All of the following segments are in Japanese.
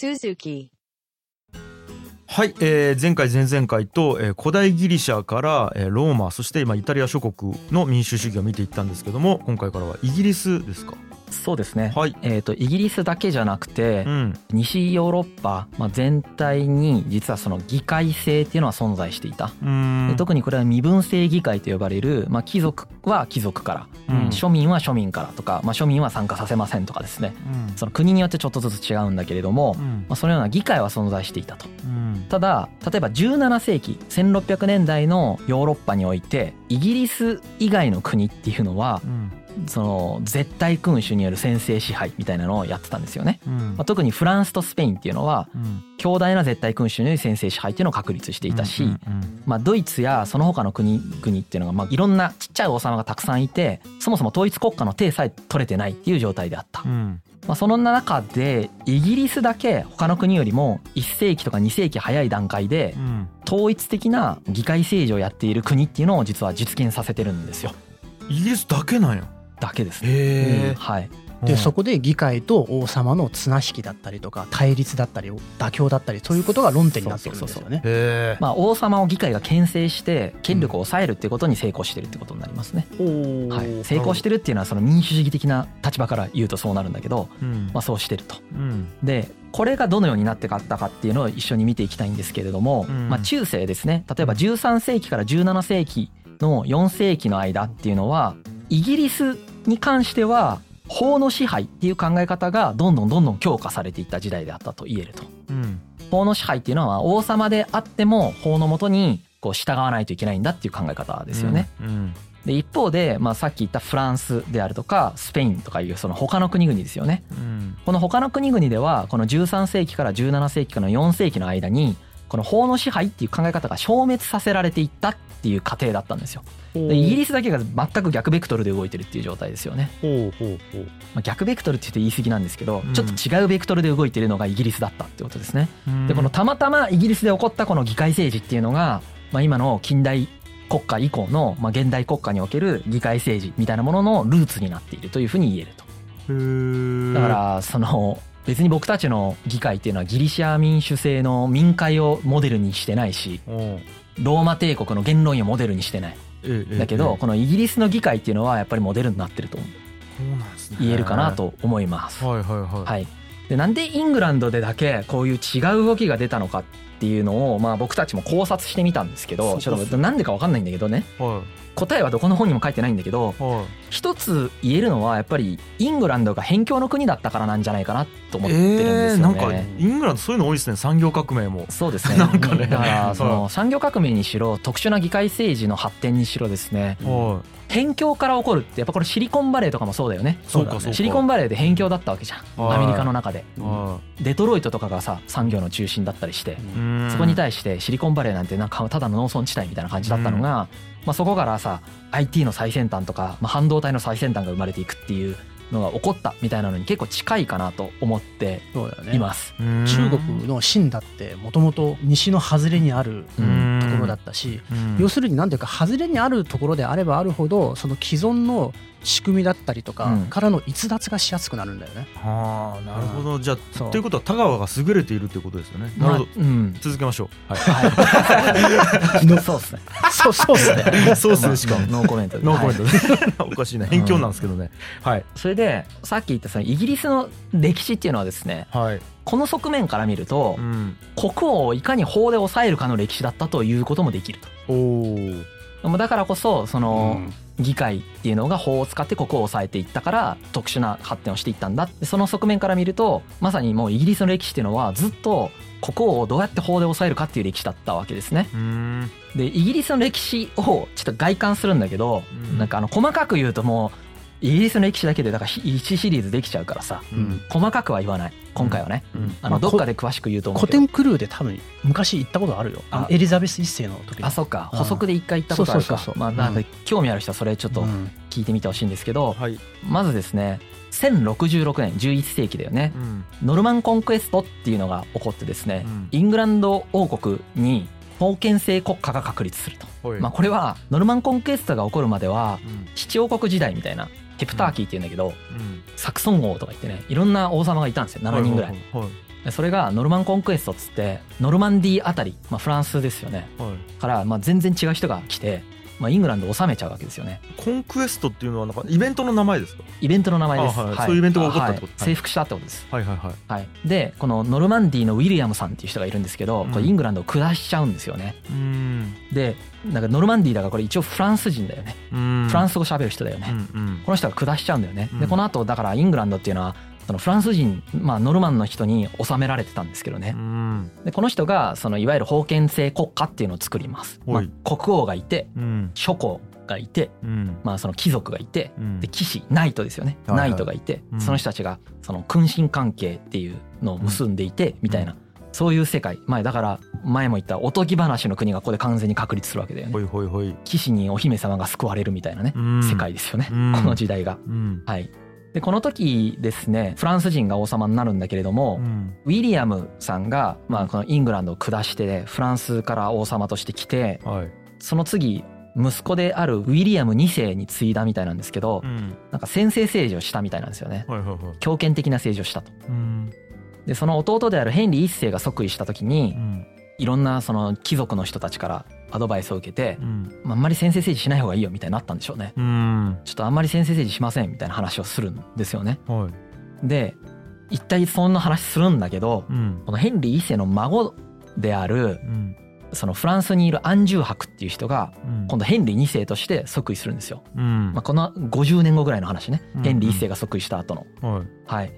Suzuki. はい、えー前回前々回と、えー古代ギリシャから、えーローマそして今イタリア諸国の民主主義を見ていったんですけども今回からはイギリスですか？そうですね。はい。えー、とイギリスだけじゃなくてうん。西ヨーロッパ、まあ、全体に実はその議会制っていうのは存在していた。で特にこれは身分制議会と呼ばれる、まあ、貴族は貴族から、うん。庶民は庶民からとか、まあ、庶民は参加させませんとかですね。うん。その国によってちょっとずつ違うんだけれども、うん。まあ、そのような議会は存在していたと。うん。ただ例えば17世紀1600年代のヨーロッパにおいてイギリス以外の国っていうのはうんその絶対君主による専制支配みたいなのをやってたんですよね。うん。まあ、特にフランスとスペインっていうのはうん強大な絶対君主による専制支配っていうのを確立していたし、うんうんまあ、ドイツやその他の国々っていうのがまあいろんなちっちゃい王様がたくさんいてそもそも統一国家の手さえ取れてないっていう状態であった。うん。まあ、その中でイギリスだけ他の国よりも1世紀とか2世紀早い段階でうん。統一的な議会政治をやっている国っていうのを実は実現させてるんですよ。イギリスだけなんやだけですね。へはい、えでそこで議会と王様の綱引きだったりとか対立だったり妥協だったりそういうことが論点になってるんですよね。まあ、王様を議会が牽制して権力を抑えるっていうことに成功してるってことになりますね。はい、成功してるっていうのはその民主主義的な立場から言うとそうなるんだけど、うん。まあ、そうしてると。うん。でこれがどのようになってかったかっていうのを一緒に見ていきたいんですけれども、うん。まあ、中世ですね。例えば13世紀から17世紀の4世紀の間っていうのはイギリスに関しては法の支配っていう考え方がどんどんどんどん強化されていった時代であったと言えると。うん法の支配っていうのは王様であっても法のもとにこう従わないといけないんだっていう考え方ですよね。うんで一方で、まあ、さっき言ったフランスであるとかスペインとかいうその他の国々ですよね。うんこの他の国々ではこの13世紀から17世紀からの4世紀の間にこの法の支配っていう考え方が消滅させられていったっていう過程だったんですよ。でイギリスだけが全く逆ベクトルで動いてるっていう状態ですよね。ほうほうほうまあ、逆ベクトルって言って言い過ぎなんですけど、うんちょっと違うベクトルで動いてるのがイギリスだったってことですね。うんでこのたまたまイギリスで起こったこの議会政治っていうのが、まあ、今の近代国家以降の、まあ、現代国家における議会政治みたいなもののルーツになっているというふうに言えると。だからその別に僕たちの議会っていうのはギリシャ民主制の民会をモデルにしてないしローマ帝国の元老院をモデルにしてないええだけどえこのイギリスの議会っていうのはやっぱりモデルになってると言えるかなと思います。はいはいはい。はい、でなんでイングランドでだけこういう違う動きが出たのかっていうのをまあ僕たちも考察してみたんですけどちょっとなんでか分かんないんだけどね。は答えはどこの本にも書いてないんだけどいはい。一つ言えるのはやっぱりイングランドが辺境の国だったからなんじゃないかなと思ってるんですよね。えーなんかイングランドそういうの多いですね。産業革命も。そうですね。なんかね。だからそはの産業革命にしろ特殊な議会政治の発展にしろですね。は辺境から起こるってやっぱこれシリコンバレーとかもそうだよね。そうシリコンバレーで辺境だったわけじゃん。はい。アメリカの中で。デトロイトとかがさ産業の中心だったりしてそこに対してシリコンバレーなんてなんかただの農村地帯みたいな感じだったのが、まあ、そこからさ IT の最先端とか、まあ、半導体の最先端が生まれていくっていうのが起こったみたいなのに結構近いかなと思っています。うん。中国の秦だってもともと西の外れにあるうん。ところだったし、うん。要するに何ていうか外れにあるところであればあるほどその既存の仕組みだったりとかうん。からの逸脱がしやすくなるんだよね。はあなるほど。じゃあということは田川が優れているということですよね。なるほど。まあうん。続けましょう。はい。はい、そうですね。そうそうっすね。そうっすねしかも。ノーコメントで。ノーコメント おかしいな偏境なんですけどね。はい。それでさっき言ったそのイギリスの歴史っていうのはですねはい。この側面から見るとうん。国王をいかに法で抑えるかの歴史だったということもできると。おおまあだからこそその議会っていうのが法を使って国王を抑えていったから特殊な発展をしていったんだ。でその側面から見るとまさにもうイギリスの歴史っていうのはずっと国王をどうやって法で抑えるかっていう歴史だったわけですね。うん。でイギリスの歴史をちょっと外観するんだけど、うん。なんかあの細かく言うともうイギリスの歴史だけでだから1シリーズできちゃうからさうん。細かくは言わない今回はね、うん。あまあのどっかで詳しく言うと思う古けど。典クルーで多分昔行ったことあるよ。あエリザベス一世の時に。あそっか。うん。補足で一回言ったことあるか。まあなんか興味ある人はそれちょっとうん。聞いてみてほしいんですけど、はい。まずですね1066年11世紀だよね。うん。ノルマンコンクエストっていうのが起こってですね、うん。イングランド王国に封建制国家が確立すると、はい。まあこれはノルマンコンクエストが起こるまではうん。七王国時代みたいな Heptarchy っていうんだけど、うん。サクソン王とか言ってねいろんな王様がいたんですよ。7人ぐらい。はいそれがノルマンコンクエストっつってノルマンディーあたり、まあ、フランスですよね。はい。からまあ全然違う人が来て、まあ、イングランドを治めちゃうわけですよね。コンクエストっていうのはなんかイベントの名前ですか？イベントの名前です、あはい。そういうイベントが起こったってことはい。征服したってことです。はいはいはい。はい、でこのノルマンディーのウィリアムさんっていう人がいるんですけど、うん。これイングランドを下しちゃうんですよね。うん。でなんかノルマンディーだからこれ一応フランス人だよね、うん。フランス語喋る人だよね、うんうん。この人が下しちゃうんだよね、うん。でこの後だからイングランドっていうのはそのフランス人、まあ、ノルマンの人に治められてたんですけどね。うん。でこの人がそのいわゆる封建制国家っていうのを作ります、まあはい国王がいてうん。諸侯がいて、うん。まあ、その貴族がいてうん。で騎士ナイトですよね、はいはい。ナイトがいて、うん。その人たちがその君臣関係っていうのを結んでいて、みたいな。そういう世界。前だから前も言ったおとぎ話の国がここで完全に確立するわけだよね。ほいほいほい。騎士にお姫様が救われるみたいなね、うん。世界ですよね、うん。この時代が。うん。はいでこの時ですねフランス人が王様になるんだけれども、うん。ウィリアムさんが、まあ、このイングランドを下してフランスから王様として来てはい。その次息子であるウィリアム2世に継いだみたいなんですけど、うん。なんか先制政治をしたみたいなんですよね。はいはいはい。強権的な政治をしたと。うん。でその弟であるヘンリー1世が即位した時にうん。いろんなその貴族の人たちからアドバイスを受けて、うん。まあ、あんまり先制政治しない方がいいよみたいになったんでしょうね。うん。ちょっとあんまり先制政治しませんみたいな話をするんですよね。はい。で一体そんな話するんだけどうん。このヘンリー1世の孫であるうん。そのフランスにいるアンジュー博っていう人がうん。今度ヘンリー2世として即位するんですよ。うん。まあ、この50年後ぐらいの話ね。うんヘンリー1世が即位した後の。はい。はい、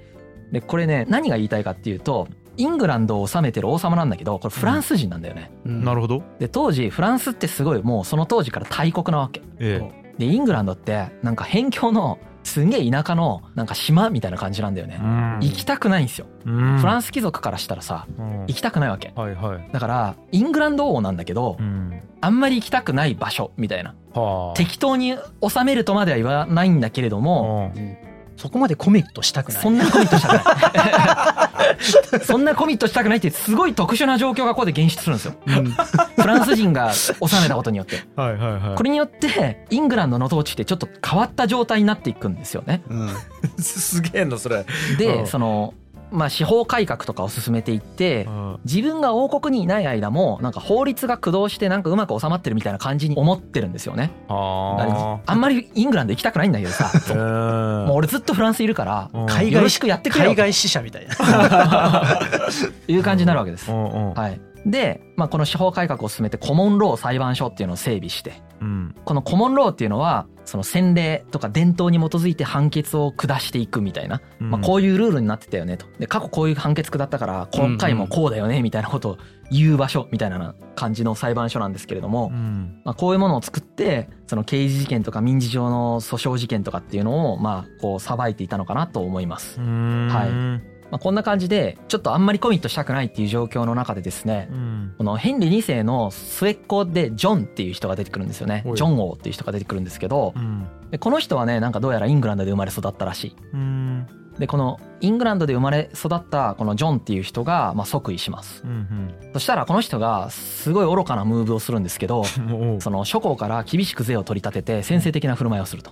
でこれね何が言いたいかっていうとイングランドを治めてる王様なんだけどこれフランス人なんだよね。なるほど。で当時フランスってすごいもうその当時から大国なわけ。えでイングランドってなんか辺境のすんげえ田舎のなんか島みたいな感じなんだよね。行きたくないんですよ。フフランス貴族からしたらさうん。行きたくないわけ。はいはい。だからイングランド王なんだけどうん。あんまり行きたくない場所みたいな。はあ。適当に収めるとまでは言わないんだけれどもうんそこまでコミットしたくない。そんなコミットしたくない。そんなコミットしたくないってすごい特殊な状況がここで現出するんですよ。うん。フランス人が治めたことによって。はいはいはい。これによってイングランドの統治ってちょっと変わった状態になっていくんですよね。うん。すげえなそれ。うでん。そのまあ司法改革とかを進めていってうん。自分が王国にいない間もなんか法律が駆動してなんかうまく収まってるみたいな感じに思ってるんですよね。あれああんまりイングランド行きたくないんだけどさ。ーもう俺ずっとフランスいるからうん。海外よろしくやってくれよ海外支社みたいな。と いう感じになるわけです。う。んうん。はい、で、まあ、この司法改革を進めてコモンロー裁判所っていうのを整備して。うん。このコモンローっていうのはその先例とか伝統に基づいて判決を下していくみたいな、まあ、こういうルールになってたよねと。で過去こういう判決下ったから今回もこうだよねみたいなことを言う場所みたいな感じの裁判所なんですけれども、うん。まあ、こういうものを作ってその刑事事件とか民事上の訴訟事件とかっていうのをまあこう裁いていたのかなと思います。うん。はいまあ、こんな感じでちょっとあんまりコミットしたくないっていう状況の中でですねうん。このヘンリー2世の末っ子でジョンっていう人が出てくるんですよね。ジョン王っていう人が出てくるんですけどうん。でこの人はねなんかどうやらイングランドで生まれ育ったらしい。うん。でこのイングランドで生まれ育ったこのジョンっていう人がまあ即位します。うんそしたらこの人がすごい愚かなムーブをするんですけど う。んその諸侯から厳しく税を取り立てて先制的な振る舞いをすると。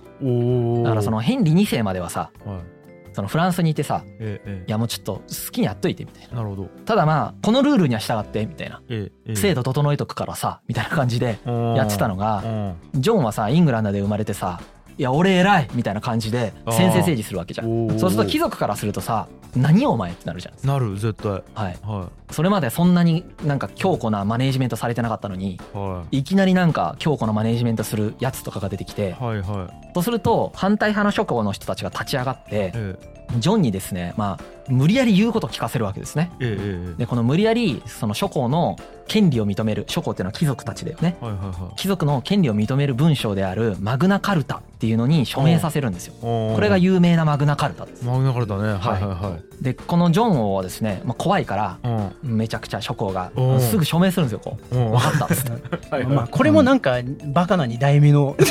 だからそのヘンリー2世まではさはいそのフランスにいてさええいやもうちょっと好きにやっといてみたいな。なるほど。ただまあこのルールには従ってみたいな。ええ制度整えとくからさみたいな感じでやってたのがうん。ジョンはさイングランドで生まれてさ「いや俺偉い!」みたいな感じで先制政治するわけじゃん。そうすると貴族からするとさ「何お前」ってなるじゃん。なる絶対。はい。はそれまでそんなになんか強固なマネージメントされてなかったのにいはい。きなりなんか強固なマネージメントするやつとかが出てきていはいはいそうすると反対派の諸侯の人たちが立ち上がってえジョンにですねまあ無理やり言うことを聞かせるわけですね。ええでこの無理やりその諸侯の権利を認める諸侯っていうのは貴族たちだよね。はいはいはい。貴族の権利を認める文章であるマグナカルタっていうのに署名させるんですよ。ここれが有名なマグナカルタです。マグナカルタね。はいはい。はいでこのジョン王はですね、まあ、怖いからうん。めちゃくちゃ諸侯がすぐ署名するんですよこう。うん。分かったっつって。はいまあこれもなんかバカな2代目の。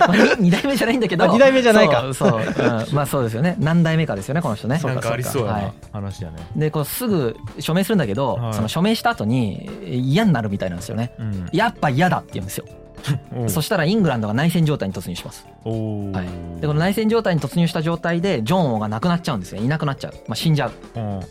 まあに二代目じゃないんだけど。あ二代目じゃないか。そうそう、うん。まあそうですよね。何代目かですよねこの人ね。なんかありそうやはな。い話やね。でこうすぐ署名するんだけど、はい。その署名した後に嫌になるみたいなんですよね。うん。やっぱ嫌だって言うんですよ。そしたらイングランドが内戦状態に突入します。はい。でこの内戦状態に突入した状態でジョン王が亡くなっちゃうんですねいなくなっちゃう、まあ、死んじゃう。うんうん。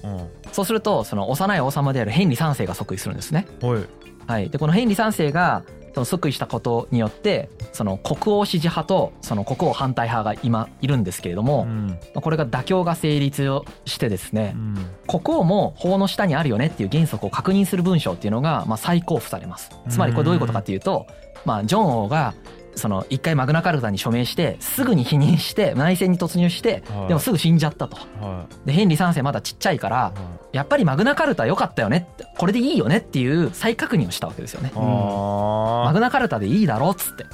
そうするとその幼い王様であるヘンリー3世が即位するんですね。はい。はい、でこのヘンリー3世がその即位したことによってその国王支持派とその国王反対派が今いるんですけれども、うん。まあこれが妥協が成立をしてですねうん。国王も法の下にあるよねっていう原則を確認する文章っていうのがまあ再交付されます。つまりこれどういうことかっていうと、まあ、ジョン王がその一回マグナカルタに署名してすぐに否認して内戦に突入してはい。でもすぐ死んじゃったと。はでヘンリー3世まだちっちゃいからやっぱりマグナカルタ良かったよねってこれでいいよねっていう再確認をしたわけですよね。マあグナカルタでいいだろうっつって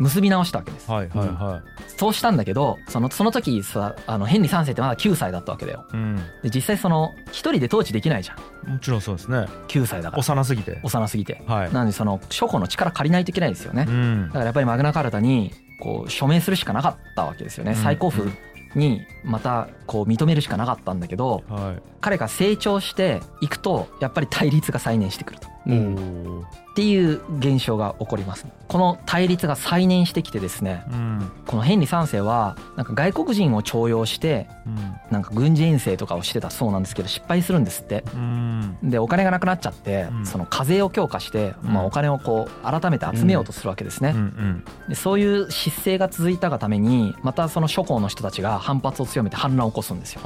結び直したわけです。いはいはい。はそうしたんだけどそのその時さあのヘンリー3世ってまだ9歳だったわけだよ。いうん。で実際その一人で統治できないじゃん。もちろんそうですね。9歳だから。幼すぎて。幼すぎて。はい。なのでその諸侯の力借りないといけないですよね。うん。だからやっぱりマグナカルタにこう署名するしかなかったわけですよね。うん。再交付にまたこう認めるしかなかったんだけどはい。彼が成長していくとやっぱり対立が再燃してくると。おうん。ーっていう現象が起こりますこの対立が再燃してきてですねうん。このヘンリー3世はなんか外国人を重用してうん。なんか軍事遠征とかをしてたそうなんですけど失敗するんですって。うん。でお金がなくなっちゃってうん。その課税を強化してうん。まあお金をこう改めて集めようとするわけですね。んでそういう失勢が続いたがためにまたその諸侯の人たちが反発を強めて反乱を起こすんですよ。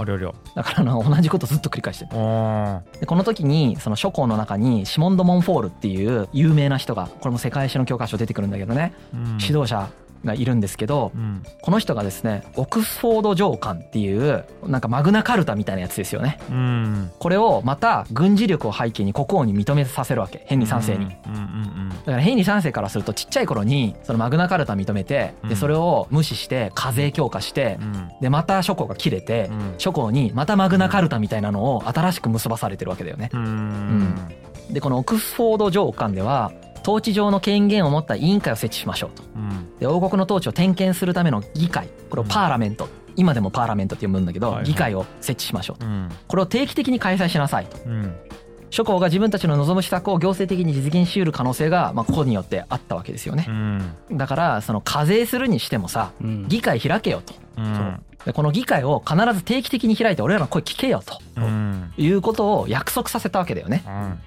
だから同じことずっと繰り返してでこの時にその諸侯の中にシモンド・モンフォールっていう有名な人がこれも世界史の教科書出てくるんだけどねうん。指導者がいるんですけどうん。この人がですねオックスフォード上官っていうなんかマグナカルタみたいなやつですよね。うん。これをまた軍事力を背景に国王に認めさせるわけ。ヘンリー3世に。うん。うん。だからヘンリー3世からするとちっちゃい頃にそのマグナカルタ認めてうん。でそれを無視して課税強化してうん。でまた諸侯が切れてうん。諸侯にまたマグナカルタみたいなのを新しく結ばされてるわけだよね。うんうんでこのオックスフォード上官では統治上の権限を持った委員会を設置しましょうと。うん。で王国の統治を点検するための議会。これをパーラメント。今でもパーラメントって呼ぶんだけどはいはい。議会を設置しましょうと。うん。これを定期的に開催しなさいと。うん諸侯が自分たちの望む施策を行政的に実現し得る可能性がまあここによってあったわけですよね。う。ん。だからその課税するにしてもさうん。議会開けよと。うん。でこの議会を必ず定期的に開いて俺らの声聞けよと。うん。いうことを約束させたわけだよね。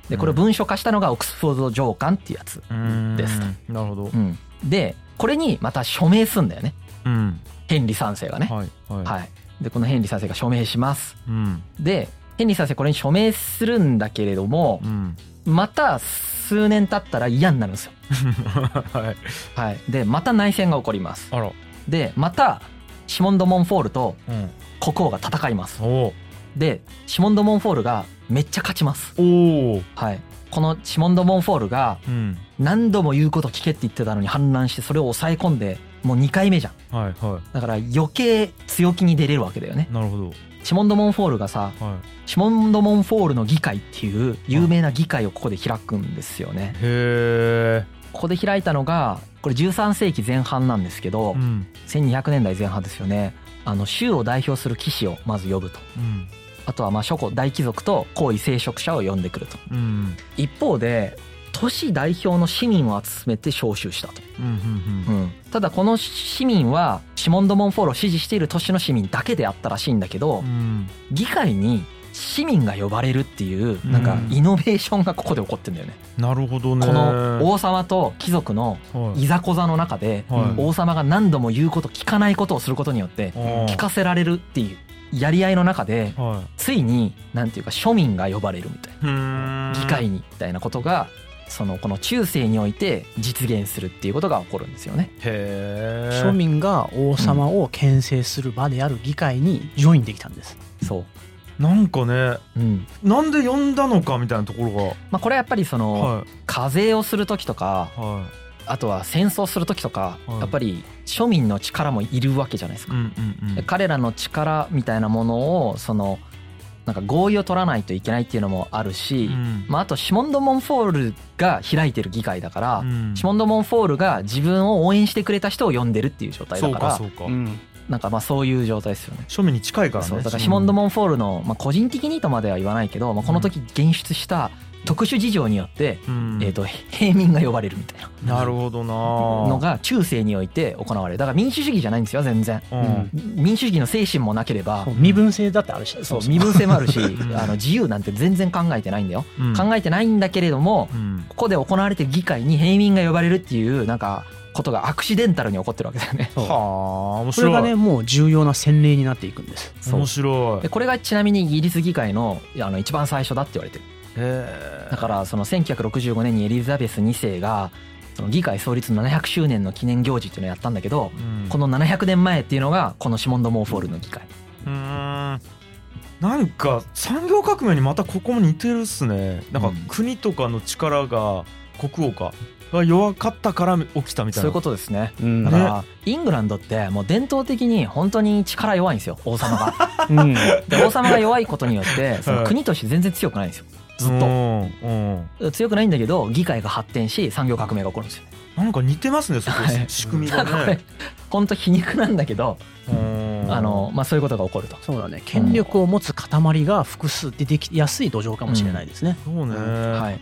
でこれを文書化したのがオックスフォード上官っていうやつ、うん。ですなるほど。うん、でこれにまた署名すんだよね。うん。ヘンリー3世がね。はいはい。はい。でこのヘンリー3世が署名します。うん。でヘンリー3世これに署名するんだけれどもうん。また数年経ったら嫌になるんですよ。はい。はい。でまた内戦が起こります。あら。でまたシモン・ド・モンフォールとうん。国王が戦います。おでシモン・ド・モンフォールがめっちゃ勝ちます。はい。このシモン・ド・モンフォールがうん。何度も言うこと聞けって言ってたのに反乱してそれを抑え込んでもう2回目じゃん。はいはだから余計強気に出れるわけだよね。いなるほどシモン・ド・モンフォールがさはシモン・ド・モンフォールの議会っていう有名な議会をここで開くんですよね。いへえここで開いたのがこれ13世紀前半なんですけどうん。1200年代前半ですよね。あの州を代表する騎士をまず呼ぶと。うん。あとはまあ諸侯大貴族と皇位聖職者を呼んでくると。うん。一方で都市代表の市民を集めて招集したと、うんうんうん、ただこの市民はシモン・ド・モンフォールを支持している都市の市民だけであったらしいんだけどうん。議会に市民が呼ばれるっていうなんかイノベーションがここで起こってんだよね。なるほどね。この王様と貴族のはい。いざこざの中ではい。王様が何度も言うこと聞かないことをすることによって聞かせられるっていうやり合いの中ではついになんていうか庶民が呼ばれるみたいな。議会にみたいなことがそのこの中世において実現するっていうことが起こるんですよね。庶民が王様を牽制する場である議会にジョインできたんです。そう。なんかねうん。なんで呼んだのかみたいなところまあこれはやっぱりそがのはい課税をする時とかはあとは戦争する時とかはいやっぱり庶民の力もいるわけじゃないですか。いうんうんうん彼らの力みたいなものをそのなんか合意を取らないといけないっていうのもあるし、うん。まああとシモンド・モンフォールが開いてる議会だから、うん。シモンド・モンフォールが自分を応援してくれた人を呼んでるっていう状態だそうかからそうか。うん。なんかまあそういう状態ですよね。庶民に近いからねそうだからシモンド・モンフォールの、まあ、個人的にとまでは言わないけど、まあ、この時現出した特殊事情によって、うん。えー、と平民が呼ばれるみたいな。なるほどな。のが中世において行われる。だから民主主義じゃないんですよ全然。うん。民主主義の精神もなければ。身分制だってあるし。そうも身分性もあるしん。あの自由なんて全然考えてないんだよ。うん。考えてないんだけれどもうん。ここで行われてる議会に平民が呼ばれるっていうなんかことがアクシデンタルに起こってるわけだよね。はあ面それがねもう重要な洗礼になっていくんです。面白い。でこれがちなみにイギリス議会のあの一番最初だって言われてる。へだからその1965年にエリザベス2世がその議会創立700周年の記念行事っていうのをやったんだけどうん。この700年前っていうのがこのシモンド・モーフォールの議会。うーん。なんか産業革命にまたここも似てるっすね。なんかうん。国とかの力が国王かが弱かったから起きたみたいな。そういうことですね。うん。だからイングランドってもう伝統的に本当に力弱いんですよ王様が。うん。で王様が弱いことによってその国として全然強くないんですよずっと。うん。うん。強くないんだけど議会が発展し産業革命が起こるんですよ。なんか似てますねそこはい。仕組みがね。本当皮肉なんだけどうん。あのまあそういうことが起こると。そうだね。権力を持つ塊が複数出てきやすい土壌かもしれないですね、そうね。はい。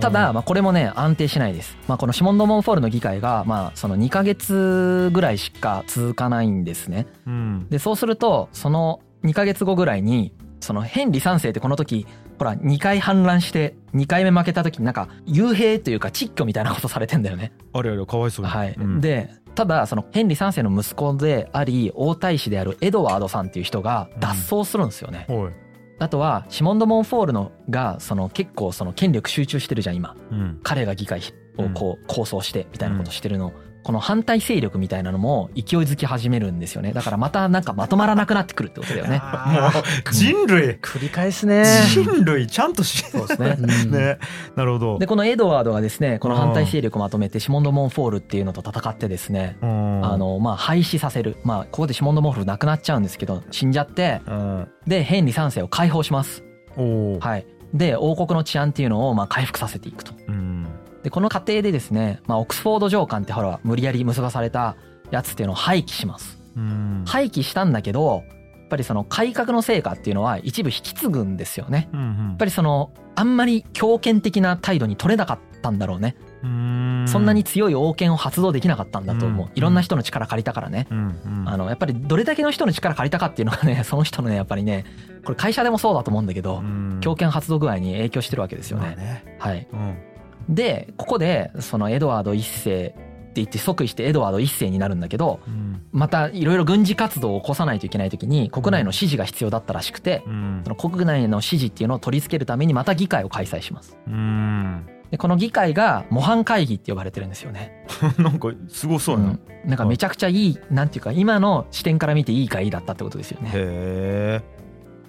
ただ、まあ、これもね安定しないです、まあ、このシモンド・モンフォールの議会が、まあ、その2ヶ月ぐらいしか続かないんですね。うん。でそうするとその2ヶ月後ぐらいにそのヘンリー3世ってこの時ほら2回反乱して2回目負けた時になんか幽閉というか窒居みたいなことされてんだよね。あれあれかわいそう。にはい、うん。でただそのヘンリー3世の息子であり王太子であるエドワードさんっていう人が脱走するんですよね。はい。あとはシモンド・モンフォールのがその結構その権力集中してるじゃん今。うん。彼が議会をこう構想してみたいなことしてるの、この反対勢力みたいなのも勢いづき始めるんですよね。だからまたなんかまとまらなくなってくるってことだよね。もう人類。繰り返すね。人類ちゃんとしそうですね。うん。ねなるほど。でこのエドワードがですねこの反対勢力をまとめてシモンド・モンフォールっていうのと戦ってですねうん。あのまあ廃止させる。まあここでシモンド・モンフォール亡くなっちゃうんですけど死んじゃってうん。でヘンリー3世を解放します。はい、で王国の治安っていうのをまあ回復させていくと。うんでこの過程でですね、まあ、オックスフォード条項ってほら無理やり結ばされたやつっていうのを廃棄します。うん廃棄したんだけどやっぱりその改革の成果っていうのは一部引き継ぐんですよね。うんうんやっぱりそのあんまり強権的な態度に取れなかったんだろうね。うんそんなに強い王権を発動できなかったんだと思ううん。いろんな人の力借りたからね。うんうんあのやっぱりどれだけの人の力借りたかっていうのがねその人のねやっぱりねこれ会社でもそうだと思うんだけどうん強権発動具合に影響してるわけですよね。まあねはい、うんでここでそのエドワード一世って言って即位してエドワード一世になるんだけどうん。またいろいろ軍事活動を起こさないといけない時に国内の支持が必要だったらしくてうん。その国内の支持っていうのを取り付けるためにまた議会を開催します。うん。でこの議会が模範会議って呼ばれてるんですよね。なんかすごそうやな。うん。なんかめちゃくちゃいいなんていうか今の視点から見ていい会だったってことですよね。へえ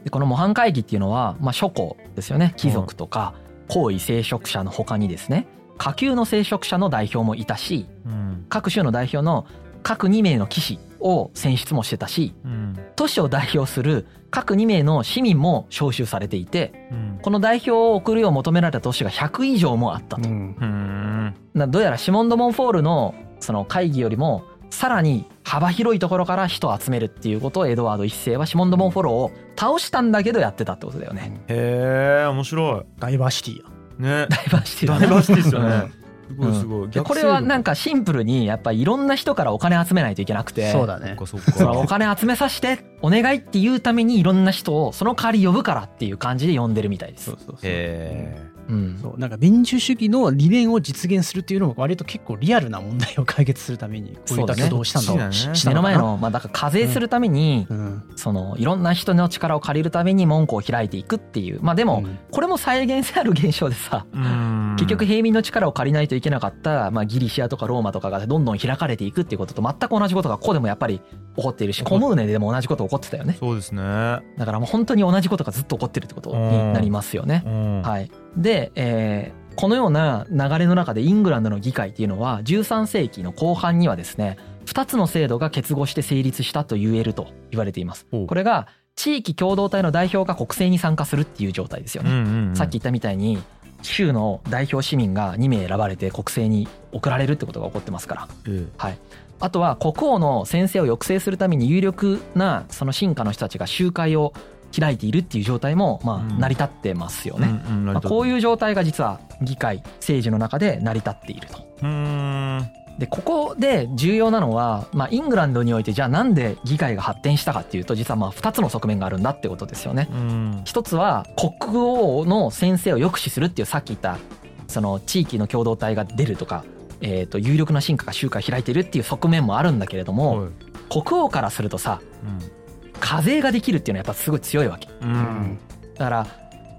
でこの模範会議っていうのは、まあ、諸侯ですよね。貴族とか皇位聖職者の他にですね下級の聖職者の代表もいたしうん。各州の代表の各2名の騎士を選出もしてたしうん。都市を代表する各2名の市民も招集されていてうん。この代表を送るよう求められた都市が100以上もあったと。うん。どうやらシモンド・モンフォールのその会議よりもさらに幅広いところから人を集めるっていうことをエドワード一世はシモンド・モンフォールを倒したんだけどやってたってことだよね。へえ面白ダイバーシティや。いね。ダイバーシティだね。ダイバーシティですようん。ねすごいすごい。でこれはなんかかシンプルにやっぱいろんな人からお金集めないといけなくて。そうだね。お金集めさせてお願いっていうためにいろんな人をその代わり呼ぶからっていう感じで呼んでるみたいです。そうそうそう。へうん。そうなんか民主主義の理念を実現するっていうのも割と結構リアルな問題を解決するためにこういった挙動をしたんだろう。そうだね。しした目の。前かなのまあだから課税するためにうん。そのいろんな人の力を借りるために門戸を開いていくっていう。まあでもうん。これも再現性ある現象でさえうん。結局平民の力を借りないといけなかった、まあ、ギリシアとかローマとかがどんどん開かれていくっていうことと全く同じことがここでもやっぱり起こっているしコムーネでも同じこと起こってたよね。そうですね。だからもう本当に同じことがずっと起こってるってことになりますよね。うん。はい、で、えーこのような流れの中でイングランドの議会っていうのは13世紀の後半にはですね2つの制度が結合して成立したと言えると言われています。これが地域共同体の代表が国政に参加するっていう状態ですよね。うんうんうんさっき言ったみたいに州の代表市民が2名選ばれて国政に送られるってことが起こってますから。えはい、あとは国王の先生を抑制するために有力なその進化の人たちが集会を開いているっていう状態もまあうん成り立ってますよね。うんうんまあ、こうういう状態が実は議会政治の中で成り立っていると。でここで重要なのは、まあ、イングランドにおいてじゃあなんで議会が発展したかっていうと実はまあ2つの側面があるんだってことですよね。うん一つは国王の先生を抑止するっていうさっき言ったその地域の共同体が出るとか、えー、と有力な進化が集会を開いてるっていう側面もあるんだけれども、はい国王からするとさ課税ができるっていうのはやっぱすごい強いわけ。うんだから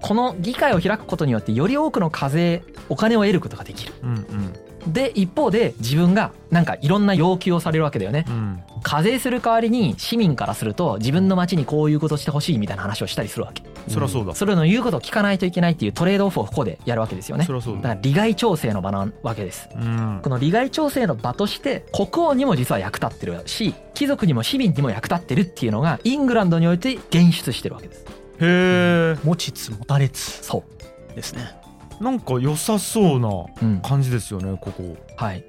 この議会を開くことによってより多くの課税お金を得ることができる。うんうんで一方で自分がなんかいろんな要求をされるわけだよね。うん課税する代わりに市民からすると自分の町にこういうことしてほしいみたいな話をしたりするわけ。そりゃそうだそれの言うことを聞かないといけないっていうトレードオフをここでやるわけですよねそ。りゃそうだだから利害調整の場なわけです。うんこの利害調整の場として国王にも実は役立ってるし貴族にも市民にも役立ってるっていうのがイングランドにおいて現出してるわけです。へえ持ちつ持たれつそですねなんか良さそうなう。うん。感じですよねここはい。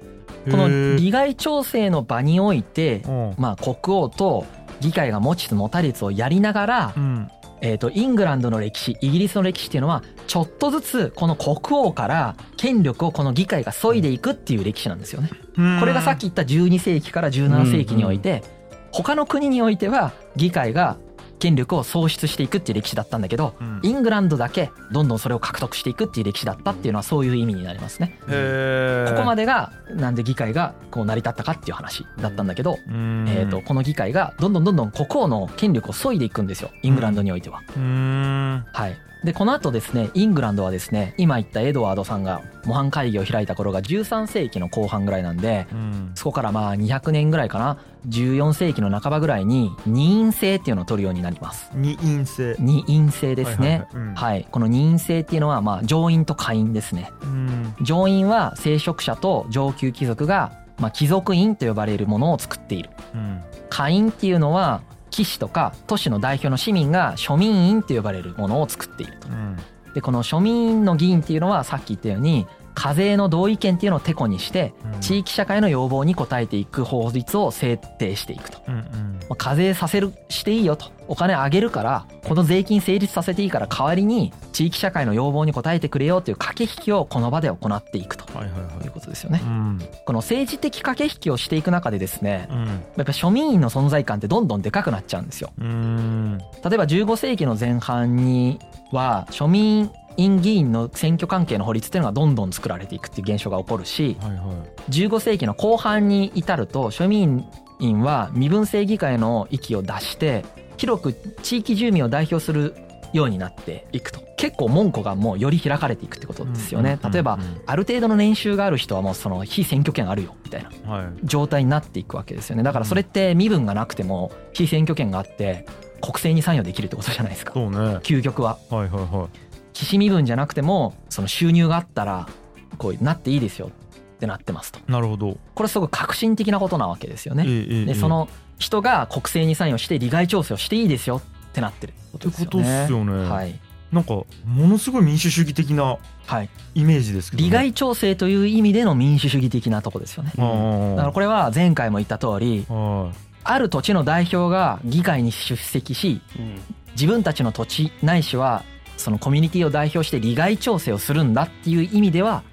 この利害調整の場において、うんまあ国王と議会が持ちつ持たれつをやりながらう、んえー、とイングランドの歴史イギリスの歴史っていうのはちょっとずつこの国王から権力をこの議会が削いでいくっていう歴史なんですよね。うんこれがさっき言った12世紀から17世紀において他の国においては議会が権力を喪失していくっていう歴史だったんだけどうん。イングランドだけどんどんそれを獲得していくっていう歴史だったっていうのはそういう意味になりますね。ここまでがなんで議会がこう成り立ったかっていう話だったんだけど、うん。えー、とこの議会がどんどんどんどん国王の権力を削いでいくんですよ。イングランドにおいては。うん。はい、でこの後ですねイングランドはですね今言ったエドワードさんが模範会議を開いた頃が13世紀の後半ぐらいなんでうんそこからまあ200年ぐらいかな14世紀の半ばぐらいに二院制っていうのを取るようになります。二院制二院制ですね。はいはいはいうんはい、この二院制っていうのはまあ上院と下院ですね。うん上院は聖職者と上級貴族がまあ貴族院と呼ばれるものを作っている。うん下院っていうのは騎士とか都市の代表の市民が庶民院と呼ばれるものを作っていると。うんでこの庶民院の議員っていうのはさっき言ったように課税の同意権っていうのをてこにしてうん。地域社会の要望に応えていく法律を制定していくと。うんうん。まあ課税させるしていいよと。お金あげるからこの税金成立させていいから代わりに地域社会の要望に応えてくれよという駆け引きをこの場で行っていくと。はいはいうことですよね。う。ん。この政治的駆け引きをしていく中でですねうん。やっぱ庶民院の存在感ってどんどんでかくなっちゃうんですよ。うん。例えば15世紀の前半には庶民院議員の選挙関係の法律っていうのがどんどん作られていくっていう現象が起こるしはいはい。15世紀の後半に至ると庶民院は身分制議会の域を出して広く地域住民を代表するようになっていくと。結構門戸がもうより開かれていくってことですよね。うん例えばある程度の年収がある人はもうその非選挙権あるよみたいなはい。状態になっていくわけですよね。だからそれって身分がなくても非選挙権があって国政に参与できるってことじゃないですか。ね。究極は。はいはいは騎士身分じゃなくてもその収入があったらこうなっていいですよってなってますと。いなるほど。これすごく革新的なことなわけですよね。ええええでその人が国政に参与して利害調整をしていいですよってなってることですよってことっねすよね。はい。なんかものすごい民主主義的なはい。イメージですけどね。利害調整という意味での民主主義的なとこですよね。だからこれは前回も言った通りはある土地の代表が議会に出席しうん。自分たちの土地ないしはそのコミュニティを代表して利害調整をするんだっていう意味では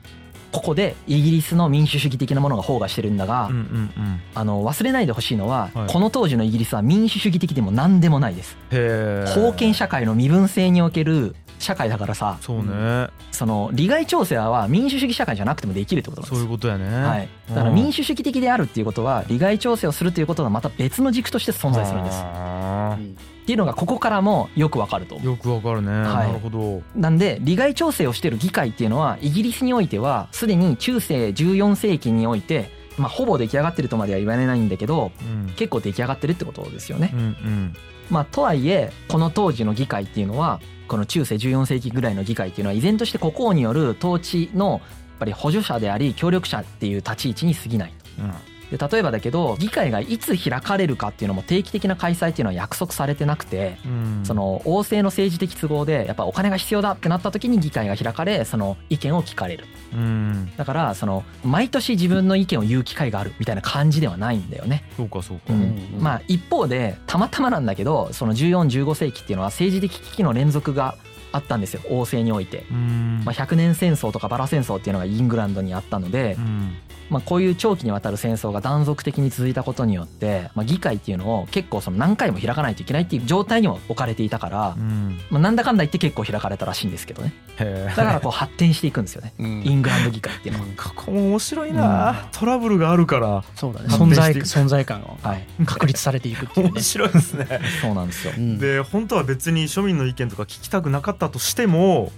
ここでイギリスの民主主義的なものが包囲してるんだが、いうんうんうん。あの忘れないでほしいのは、はい。この当時のイギリスは民主主義的でも何でもないです。封建社会の身分制における社会だからさ。そうね。その利害調整は民主主義社会じゃなくてもできるってことなんです。そういうことやね。はい、だから民主主義的であるっていうことは利害調整をするということがまた別の軸として存在するんです。あっていうのがここからもよくわかるとよくわかるね。い。なるほど。なんで利害調整をしている議会っていうのはイギリスにおいてはすでに中世14世紀において、まあ、ほぼ出来上がってるとまでは言われないんだけどうん。結構出来上がってるってことですよね。う。んうん。まあ、とはいえこの当時の議会っていうのはこの中世14世紀ぐらいの議会っていうのは依然として国王による統治のやっぱり補助者であり協力者っていう立ち位置に過ぎない。うんで例えばだけど議会がいつ開かれるかっていうのも定期的な開催っていうのは約束されてなくてうん。その王政の政治的都合でやっぱお金が必要だってなった時に議会が開かれその意見を聞かれる。うん。だからその毎年自分の意見を言う機会があるみたいな感じではないんだよね。そうかそうか。ううんん、まあ一方でたまたまなんだけどその1415世紀っていうのは政治的危機の連続があったんですよ王政において。うん。まあ、100年戦争とかバラ戦争っていうのがイングランドにあったのでう、んまあ、こういう長期にわたる戦争が断続的に続いたことによって、まあ、議会っていうのを結構その何回も開かないといけないっていう状態にも置かれていたからう、ん。まあ、なんだかんだ言って結構開かれたらしいんですけどね。だからこう発展していくんですよね。うん。イングランド議会っていうのは。ここも面白いな、トラブルがあるからそうだね。発存在存在感がはい、確立されていくっていうね。面白いですね。そうなんですよ。うん。で本当は別に庶民の意見とか聞きたくなかったとしても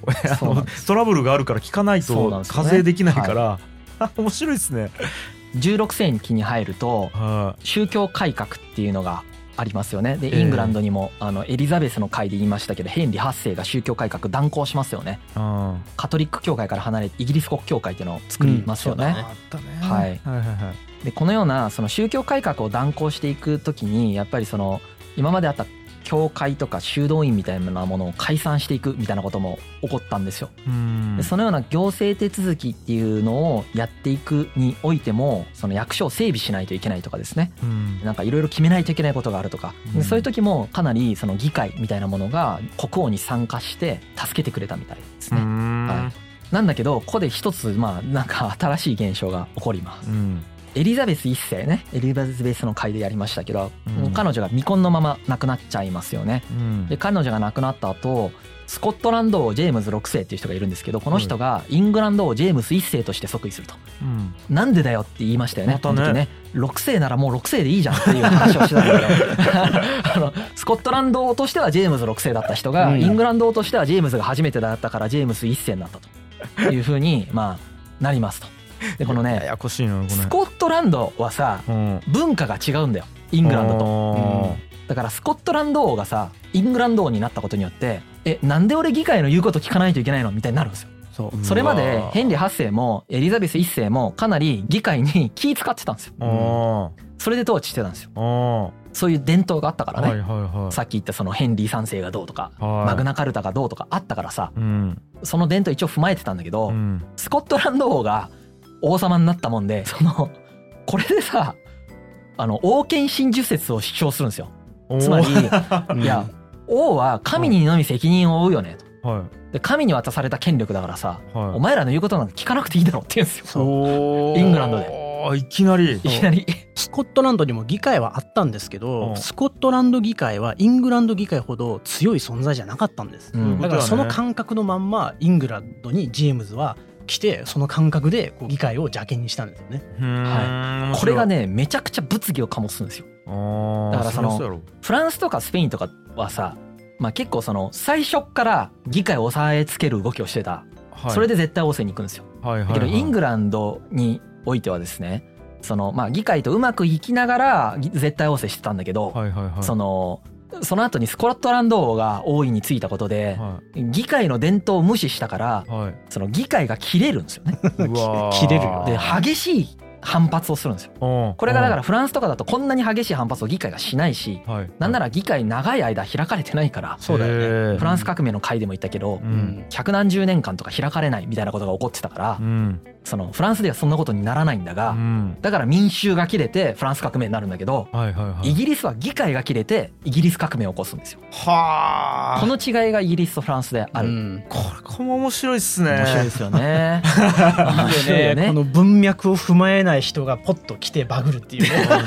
トラブルがあるから聞かないと課税できないから、あ 面白いですね。16世紀に入るとは宗教改革っていうのがありますよね。でええ。イングランドにもあのエリザベスの回で言いましたけどヘンリー8世が宗教改革断行しますよね。いうん。カトリック教会から離れてイギリス国教会っていうのを作りますよね,、はい。でこのようなその宗教改革を断行していく時にやっぱりその今まであった教会とか修道院みたいなものを解散していくみたいなことも起こったんですよ。うん。でそのような行政手続きっていうのをやっていくにおいてもその役所を整備しないといけないとかですね。うん。なんかいろいろ決めないといけないことがあるとか、うん。そういう時もかなりその議会みたいなものが国王に参加して助けてくれたみたいですね。うん。はい。なんだけどここで一つまあなんか新しい現象が起こります。うんエリザベス一世ねエリザベスの回でやりましたけど、うん彼女が未婚のまま亡くなっちゃいますよね。うんで彼女が亡くなった後スコットランド王ジェームズ6世っていう人がいるんですけどこの人がイングランド王ジェームス1世として即位すると。うんなんでだよって言いましたよね。またねこの時ね。6世ならもう6世でいいじゃんっていう話をしてたんだけどあのスコットランド王としてはジェームズ6世だった人が、うんイングランド王としてはジェームズが初めてだったからジェームス1世になったというふうにまあなりますと。でこのねややこしいなこれ。スコットランドはさうん。文化が違うんだよ。イングランドと。とだからスコットランド王がさイングランド王になったことによってえなんで俺議会の言うこと聞かないといけないのみたいになるんですよ。そう。それまでヘンリー8世もエリザベス1世もかなり議会に気使ってたんですよ。あそれで統治してたんですよ。そういう伝統があったからね。はいはいはい。さっき言ったそのヘンリー3世がどうとか、はい。マグナカルタがどうとかあったからさ、うん。その伝統一応踏まえてたんだけど、うん。スコットランド王が王様になったもんで、その、これでさ、あの、王権真珠説を主張するんですよ。つまり、うん。いや、王は神にのみ責任を負うよねと。はで神に渡された権力だからさ、いはい。お前らの言うことなんか聞かなくていいだろって言うんですよ。イングランドで。いきなり。いきなり。スコットランドにも議会はあったんですけうん。どスコットランド議会はイングランド議会ほど強い存在じゃなかったんです。うん。だからその感感覚のまんまイングランドにジェームズは来てその感覚でこう議会を邪険にしたんですよね。はい。これがね、めちゃくちゃ物議を醸すんですよ。だからそののフランスとかスペインとかはさ、まあ結構その最初っから議会を押さえつける動きをしてた。それでで絶対王政に行くんですよ。はいはいだけどインググランドにおいてはですね、そのまあ議会とうまくいきながらぎ絶対王政してたんだけど、はいはいはい。そのその後にスコットランド王が王位についたことで、は議会の伝統を無視したからいはい。その議会が切れるんですよね。切れるよで激しい反発をするんですよ。うん。これがだからフランスとかだとこんなに激しい反発を議会がしないし、なんなら議会長い間開かれてないから、そうだよね。フランス革命の回でも言ったけど百何十年間とか開かれないみたいなことが起こってたからう、んそのフランスではそんなことにならないんだうが、ん。だから民衆が切れてフランス革命になるんだけど、はいはいはい。イギリスは議会が切れてイギリス革命を起こすんですよ。はあ。この違いがイギリスとフランスである。うん。これこれも面白いっすね。面白いですよね。面白いよね。でこの文脈を踏まえない人がポッと来てバグるっていうね。面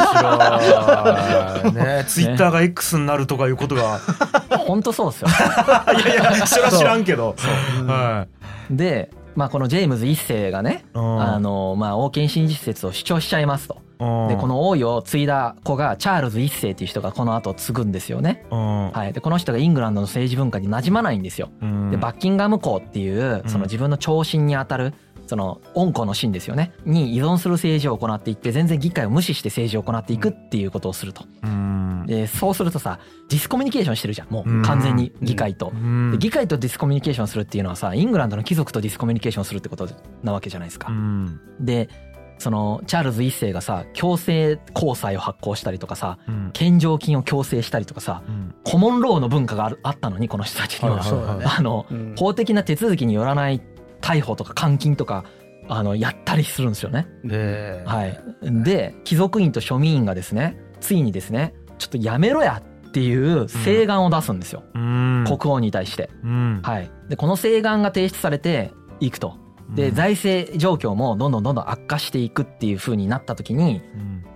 白い。ね。ツイッターが X になるとかいうことが。本当そうですよ。いやいやそれは知らんけど。はで、まあこのジェームズ一世がね、あのまあ王権真実説を主張しちゃいますと。うんでこの王位を継いだ子がチャールズ一世っていう人がこの後継ぐんですよね。うんはい。でこの人がイングランドの政治文化に馴染まないんですよ。うんでバッキンガム公っていうその自分の長身にあたるその恩子の臣ですよね。に依存する政治を行っていって全然議会を無視して政治を行っていくっていうことをすると。うん。でそうするとさディスコミュニケーションしてるじゃんもう完全に。議会と。う。ん。で議会とディスコミュニケーションするっていうのはさイングランドの貴族とディスコミュニケーションするってことなわけじゃないですか。う。ん。でそそのチャールズ一世がさ強制交際を発行したりとかさうん。献上金を強制したりとかさうん。コモンローの文化があるあったのにこの人たちには、はい。そうだね。あのうん。法的な手続きによらない逮捕とか監禁とかあのやったりするんですよね。ではい、で貴族院と庶民院がですねついにですねちょっとやめろやっていう請願を出すんですよ、うん。国王に対して。うん。はい、でこの請願が提出されていくと。でうん。財政状況もどんどんどんどん悪化していくっていう風になった時に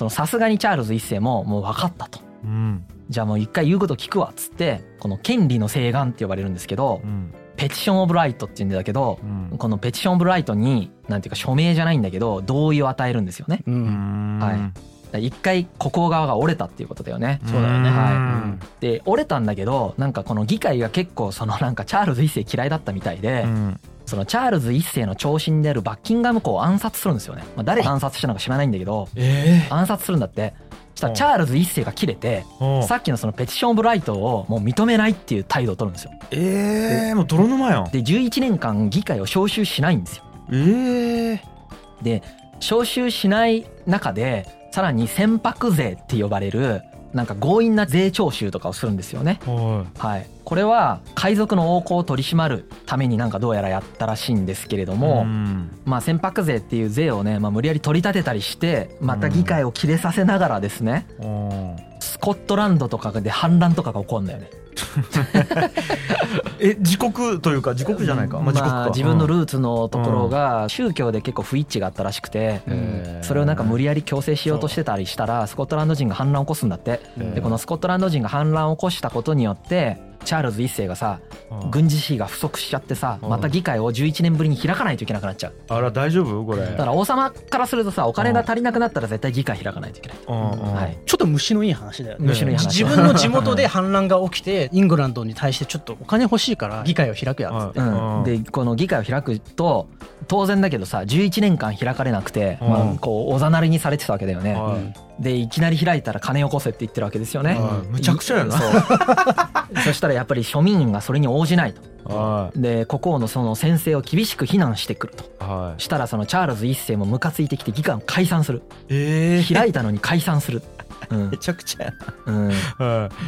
さすがにチャールズ一世ももう分かったと。うん。じゃあもう一回言うこと聞くわっつってこの権利の請願って呼ばれるんですけどうんペティション・オブ・ライトって言うんだけどうん。このペティション・オブ・ライトになんていうか署名じゃないんだけど同意を与えるんですよね。はい。一回国王側が折れたっていうことだよね。そうだよね。はい。で折れたんだけどなんかこの議会が結構そのなんかチャールズ一世嫌いだったみたいで、うん。そのチャールズ一世の長身であるバッキンガム公を暗殺するんですよね、まあ、誰が暗殺したのか知らないんだけどえ暗殺するんだって。そしたらチャールズ一世が切れてえさっきのそのペティション・オブ・ライトをもう認めないっていう態度を取るんですよ。ええもう泥沼やん。で11年間議会を招集しないんですよ。ええで招集しない中でさらに船舶税って呼ばれるなんか強引な税徴収とかをするんですよね。ははい、これは海賊の横行を取り締まるためになんかどうやらやったらしいんですけれどいも、ん。まあ船舶税っていう税をね、まあ、無理やり取り立てたりしてまた議会を切れさせながらですねうん。スコットランドとかで反乱とかが起こるんだよね。え自国というか自国じゃないか。まあ自国か。自分のルーツのところが宗教で結構不一致があったらしくて、うんそれをなんか無理やり強制しようとしてたりしたらスコットランド人が反乱を起こすんだって。うん。でこのスコットランド人が反乱を起こしたことによってチャールズ一世がさうん。軍事費が不足しちゃってさうん。また議会を11年ぶりに開かないといけなくなっちゃう。あら大丈夫？これ。だから王様からするとさお金が足りなくなったら絶対議会開かないといけない。はい。ちょっと虫のいい話だよね。虫のいい話。自分の地元で反乱が起きてイングランドに対してちょっとお金欲しいから議会を開くやつって。でこの議会を開くと当然だけどさ11年間開かれなくて、うん。まあ、こうおざなりにされてたわけだよね、はい。でいきなり開いたら金よこせって言ってるわけですよね、はいむちゃくちゃやな。そう。そしたらやっぱり庶民がそれに応じないと。はで国王のその先生を厳しく非難してくると。いはい。したらそのチャールズ一世もムカついてきて議会を解散する。ええ開いたのに解散する、うんめちゃくちゃやう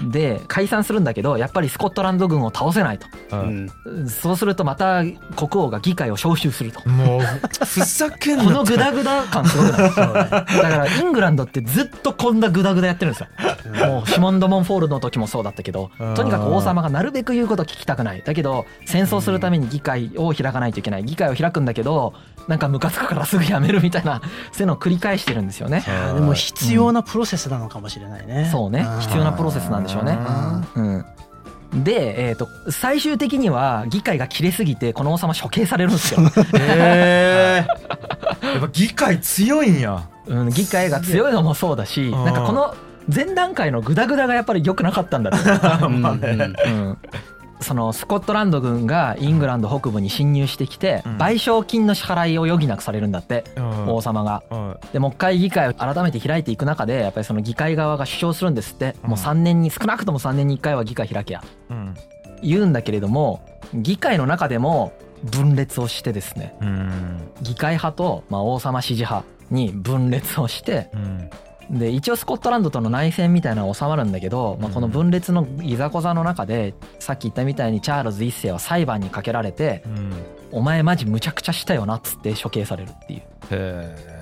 ん、で解散するんだけどやっぱりスコットランド軍を倒せないと。そうするとまた国王が議会を招集すると。もう ふざけんなこのグダグダ感すごくない？だからイングランドってずっとこんなグダグダやってるんですよ。もうシモンド・モンフォールの時もそうだったけどうん。とにかく王様がなるべく言うこと聞きたくない。だけど戦争するために議会を開かないといけない。議会を開くんだけどなんかムカつくからすぐやめるみたいなそういうのを繰り返してるんですよね。でも必要なプロセスなのかもしれないね。そうね。必要なプロセスなんでしょうね。うん。で、えー、と最終的には議会が切れすぎてこの王様処刑されるんですよ、ええやっぱ議会強いんや。うん、議会が強いのもそうだしん。なんかこの前段階のグダグダがやっぱり良くなかったんだろう。うんうんそのスコットランド軍がイングランド北部に侵入してきてうん。賠償金の支払いを余儀なくされるんだってうん。王様が。はでもう一回議会を改めて開いていく中でやっぱりその議会側が主張するんですって。うん。もう3年に少なくとも3年に1回は議会開けや。言うんだけれども議会の中でも分裂をしてですね。うん。議会派とまあ王様支持派に分裂をしてうんで一応スコットランドとの内戦みたいなのは収まるんだけど、まあ、この分裂のいざこざの中でさっき言ったみたいにチャールズ一世は裁判にかけられてうん「お前マジむちゃくちゃしたよな」っつって処刑されるっていう。へえ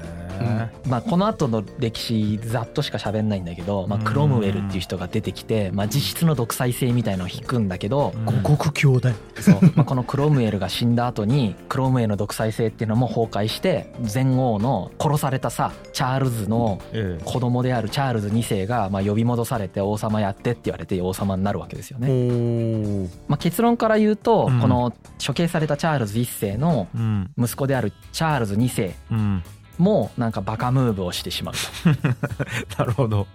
まあ、この後の歴史ざっとしか喋んないんだけど、まあ、クロムウェルっていう人が出てきて、まあ、実質の独裁制みたいのを引くんだけど、五国兄弟そう。まあこのクロムウェルが死んだ後にクロムウェルの独裁制っていうのも崩壊して前王の殺されたさチャールズのええ。子供であるチャールズ2世がまあ呼び戻されて王様やってって言われて王様になるわけですよね。おまあ、結論から言うと、うん。この処刑されたチャールズ1世のうん。息子であるチャールズ2世うんもなんかバカムーブをしてしまうと。なるほど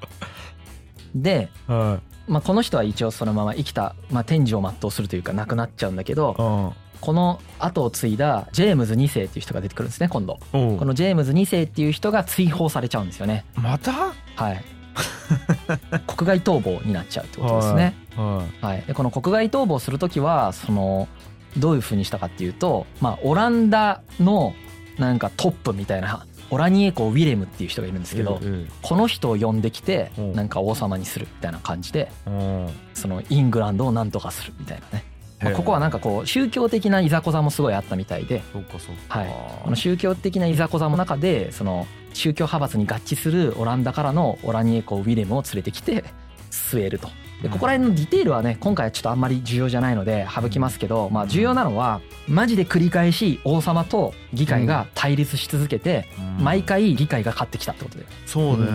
で、はまあ、この人は一応そのまま生きた、まあ、天寿を全うするというか亡くなっちゃうんだけどいうんこの後を継いだジェームズ2世っていう人が出てくるんですね今度。このジェームズ2世っていう人が追放されちゃうんですよね。また？はい。国外逃亡になっちゃうってことですね。ははい、でこの国外逃亡する時はそのどういうふうにしたかっていうと、まあ、オランダのなんかトップみたいなオラニエ公ウィレムっていう人がいるんですけど、えこの人を呼んできてうん。なんか王様にするみたいな感じでえそのイングランドをなんとかするみたいなね、まあここはなんかこう宗教的ないざこざもすごいあったみたいではい。この宗教的ないざこざの中でその宗教派閥に合致するオランダからのオラニエ公ウィレムを連れてきて据えると。でここら辺のディテールはね今回はちょっとあんまり重要じゃないので省きますけど、まあ、重要なのはマジで繰り返し王様と議会が対立し続けてうん。毎回議会が勝ってきたってことで、そうね、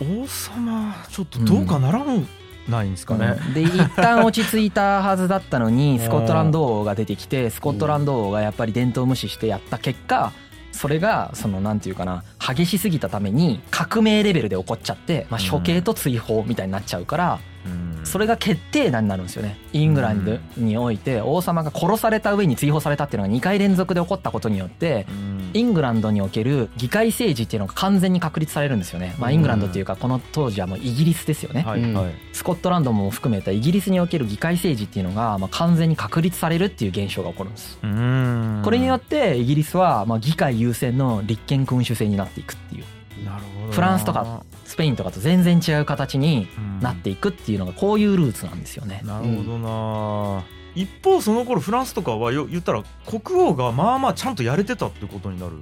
うん。王様ちょっとどうかならんないんですかね、うん。で一旦落ち着いたはずだったのに スコットランド王が出てきてスコットランド王がやっぱり伝統無視してやった結果それがそのなんていうかな激しすぎたために革命レベルで起こっちゃって、まあ、処刑と追放みたいになっちゃうからうんそれが決定打になるんですよね。イングランドにおいて王様が殺された上に追放されたっていうのが2回連続で起こったことによってうん。イングランドにおける議会政治っていうのが完全に確立されるんですよね。まあイングランドっていうかこの当時はもうイギリスですよね。はいうんはい。スコットランドも含めたイギリスにおける議会政治っていうのがまあ完全に確立されるっていう現象が起こるんです。うん。これによってイギリスはまあ議会優先の立憲君主制になっていくっていう。なるほどな。フランスとかスペインとかと全然違う形にうん。なっていくっていうのがこういうルーツなんですよね。なるほどな、一方その頃フランスとかはよ言ったら国王がまあまあちゃんとやれてたってことになる、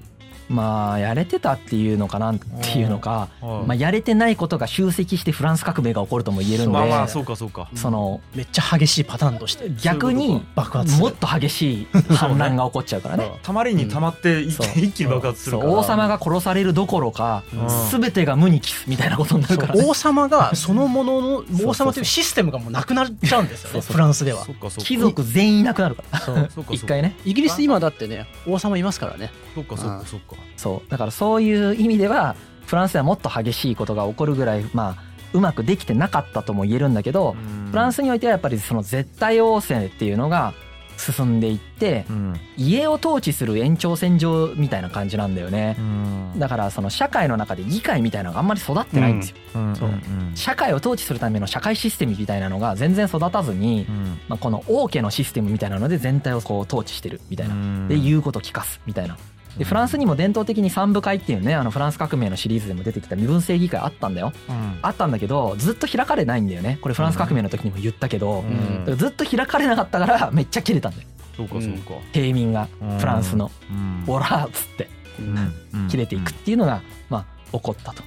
まあやれてたっていうのかなっていうのか、はいまあやれてないことが集積してフランス革命が起こるとも言えるんで、まあまあそうかそうか。そのめっちゃ激しいパターンとして逆に爆発もっと激しい反乱が起こっちゃうからね。たまりにたまって 一,、気に爆発する王様が殺されるどころかうん。全てが無に帰すみたいなことになるから。ね王様がそのものの王様というシステムがもうなくなっちゃうんですよね。フランスでは。そっかそっか。貴族全員いなくなるから。そうそうか。一回ね。イギリス今だってね王様いますからね。そっかそっかそっかそう。だからそういう意味ではフランスではもっと激しいことが起こるぐらいまあうまくできてなかったとも言えるんだけどフランスにおいてはやっぱりその絶対王政っていうのが進んでいってうん。家を統治する延長線上みたいな感じなんだよね。うん。だからその社会の中で議会みたいなのがあんまり育ってないんですよ。うん。そう。社会を統治するための社会システムみたいなのが全然育たずに、うん。まあ、この王家のシステムみたいなので全体をこう統治してるみたいな。うん。で言うこと聞かすみたいな。でフランスにも伝統的に三部会っていうねあのフランス革命のシリーズでも出てきた身分制議会あったんだよ。うん。あったんだけどずっと開かれないんだよね。これフランス革命の時にも言ったけど、うん。ずっと開かれなかったからめっちゃ切れたんだよ。そうかそうか。平民がうん。フランスの。うん「オラ!」っつって。うん。切れていくっていうのがまあ起こったと。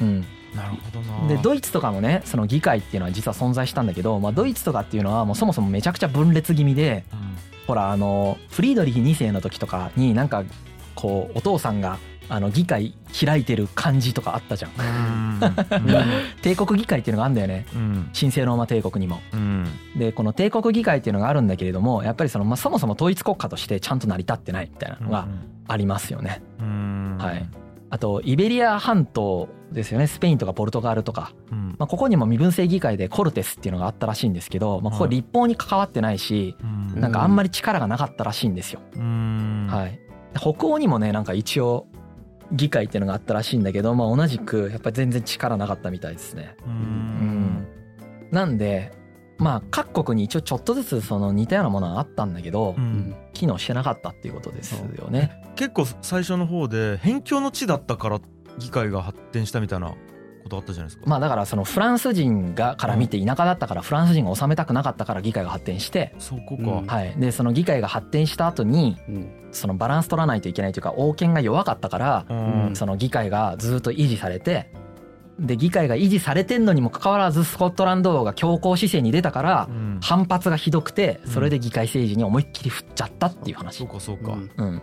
うん、なるほどな。でドイツとかもねその議会っていうのは実は存在したんだけど、まあ、ドイツとかっていうのはもうそもそもめちゃくちゃ分裂気味でうん。ほらあのフリードリヒ2世の時とかになんかこうお父さんがあの議会開いてる感じとかあったじゃん。帝国議会っていうのがあるんだよね。うん。神聖ローマ帝国にも。うん。でこの帝国議会っていうのがあるんだけれどもやっぱりその、まあ、そもそも統一国家としてちゃんと成り立ってないみたいなのがありますよね。うん。はい。あとイベリア半島ですよね。スペインとかポルトガルとか、うん。まあ、ここにも身分制議会でコルテスっていうのがあったらしいんですけど、まあ、ここはい立法に関わってないしうん。なんかあんまり力がなかったらしいんですよ。うん。はい、北欧にもねなんか一応議会っていうのがあったらしいんだけど、まあ、同じくやっぱり全然力なかったみたいですね。うんなんでまあ各国に一応ちょっとずつその似たようなものはあったんだけど、うん機能してなかったっていうことですよね。結構最初の方で辺境の地だったから議会が発展したみたいなことあったじゃないですか。まあだからそのフランス人がから見て田舎だったからフランス人が治めたくなかったから議会が発展して、そこうん。か。はい、でその議会が発展した後にうん。そのバランス取らないといけないというか王権が弱かったからうん。その議会がずっと維持されてで議会が維持されてんのにもかかわらずスコットランド王が強硬姿勢に出たからうん。反発がひどくてそれで議会政治に思いっきり振っちゃったっていう話。そう。かそうか、うんうん、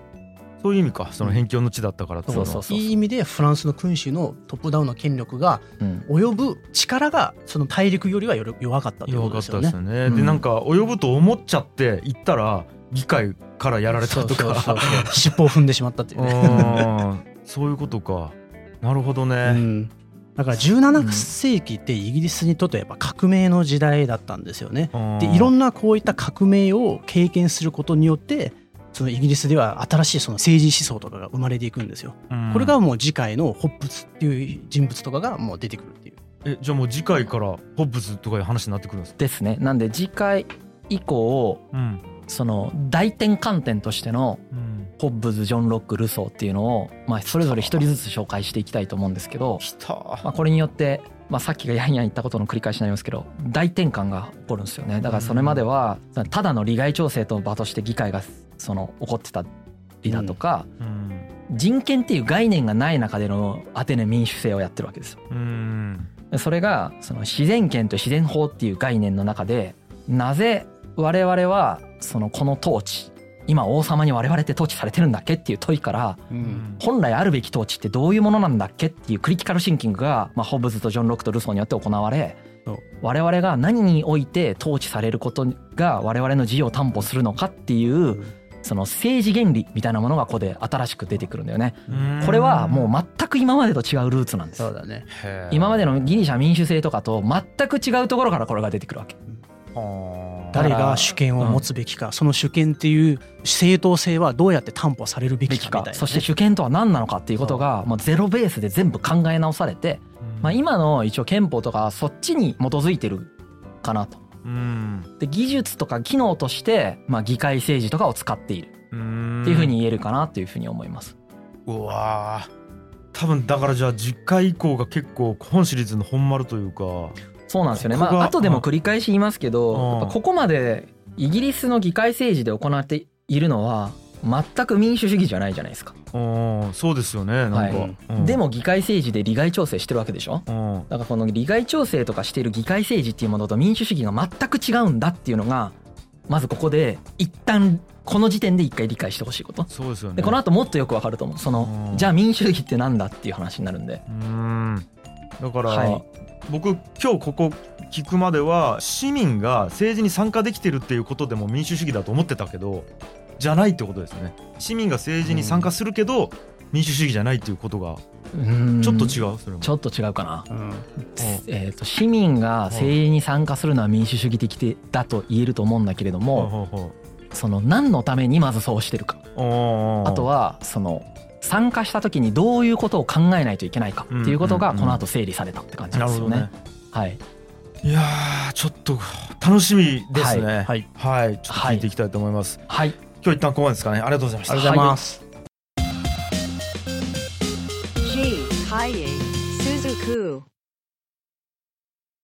そういう意味か。その辺境の地だったからってことそうそういい意味でフランスの君主のトップダウンの権力がうん。及ぶ力がその大陸よりは弱かったというこ弱かとですよね。ったですよね、うん。でなんか及ぶと思っちゃって行ったら議会からやられたとか。そうそうそう尻尾を踏んでしまったっていうね。うん。そういうことか。なるほどうね、ん。だから17世紀ってイギリスにとってやっぱ革命の時代だったんですよね。でいろんんなこういった革命を経験することによってそのイギリスでは新しいその政治思想とかが生まれていくんですよ。なこれがもう次回のホップスっていう人物とかがもう出てくるっていう。えじゃあもう次回からホップスとかいう話になってくるんですか？ですね。なんで次回以降うん。その大転換点としてのうん。ホッブズジョン・ロックルソーっていうのを、まあ、それぞれ一人ずつ紹介していきたいと思うんですけど、まあ、これによって、まあ、さっきがヤンヤン言ったことの繰り返しになりますけど大転換が起こるんですよね。だからそれまではただの利害調整と場として議会がその起こってたりだとか、うん。人権っていう概念がない中でのアテネ民主制をやってるわけですよ。うん。でそれがその自然権と自然法っていう概念の中でなぜ我々はそのこの統治今王様に我々って統治されてるんだっけっていう問いからうん。本来あるべき統治ってどういうものなんだっけっていうクリティカルシンキングが、まあ、ホブズとジョン・ロックとルソーによって行われ我々が何において統治されることが我々の自由を担保するのかっていうその政治原理みたいなものがここで新しく出てくるんだよね。これはもう全く今までと違うルーツなんです。そうだね。今までのギリシャ民主制とかと全く違うところからこれが出てくるわけ。誰が主権を持つべきか、その主権っていう正当性はどうやって担保されるべべききかみたいなね、か。そして主権とは何なのかっていうことがもうゼロベースで全部考え直されて、まあ、今の一応憲法とかそっちに基づいてるかなと。うん。で技術とか機能としてまあ議会政治とかを使っている。うん。っていうふうに言えるかなっていうふうに思います。うわー。多分だからじゃあ10回以降が結構本シリーズの本丸というか。そうなんですよね。まあ後でも繰り返し言いますけうん。ど、ここまでイギリスの議会政治で行っているのは全く民主主義じゃないじゃないですか。うんそうですよねなんか、はいうんでも議会政治で利害調整してるわけでしょ？うんだからこの利害調整とかしている議会政治っていうものと民主主義が全く違うんだっていうのがまずここで一旦この時点で一回理解してほしいこと。そうですよねでこの後もっとよくわかると思う。そのうんじゃあ民主主義ってなんだっていう話になるんで。うんだから、はい僕今日ここ聞くまでは市民が政治に参加できてるっていうことでも民主主義だと思ってたけどじゃないってことですよね。市民が政治に参加するけど、民主主義じゃないっていうことがうん。ちょっと違う？それも。ちょっと違うかな。うん。えー、と市民が政治に参加するのは民主主義的だと言えると思うんだけれども、その何のためにまずそうしてるか。あとはその参加した時にどういうことを考えないといけないかっていうことがこの後整理されたって感じですよね。ね。はい、いやーちょっと楽しみですね。はい。はい、ちょっと聞いていきたいと思います、はい、今日一旦ここまでですかねありがとうございましたありがとうございます、G. Kaye Suzuku.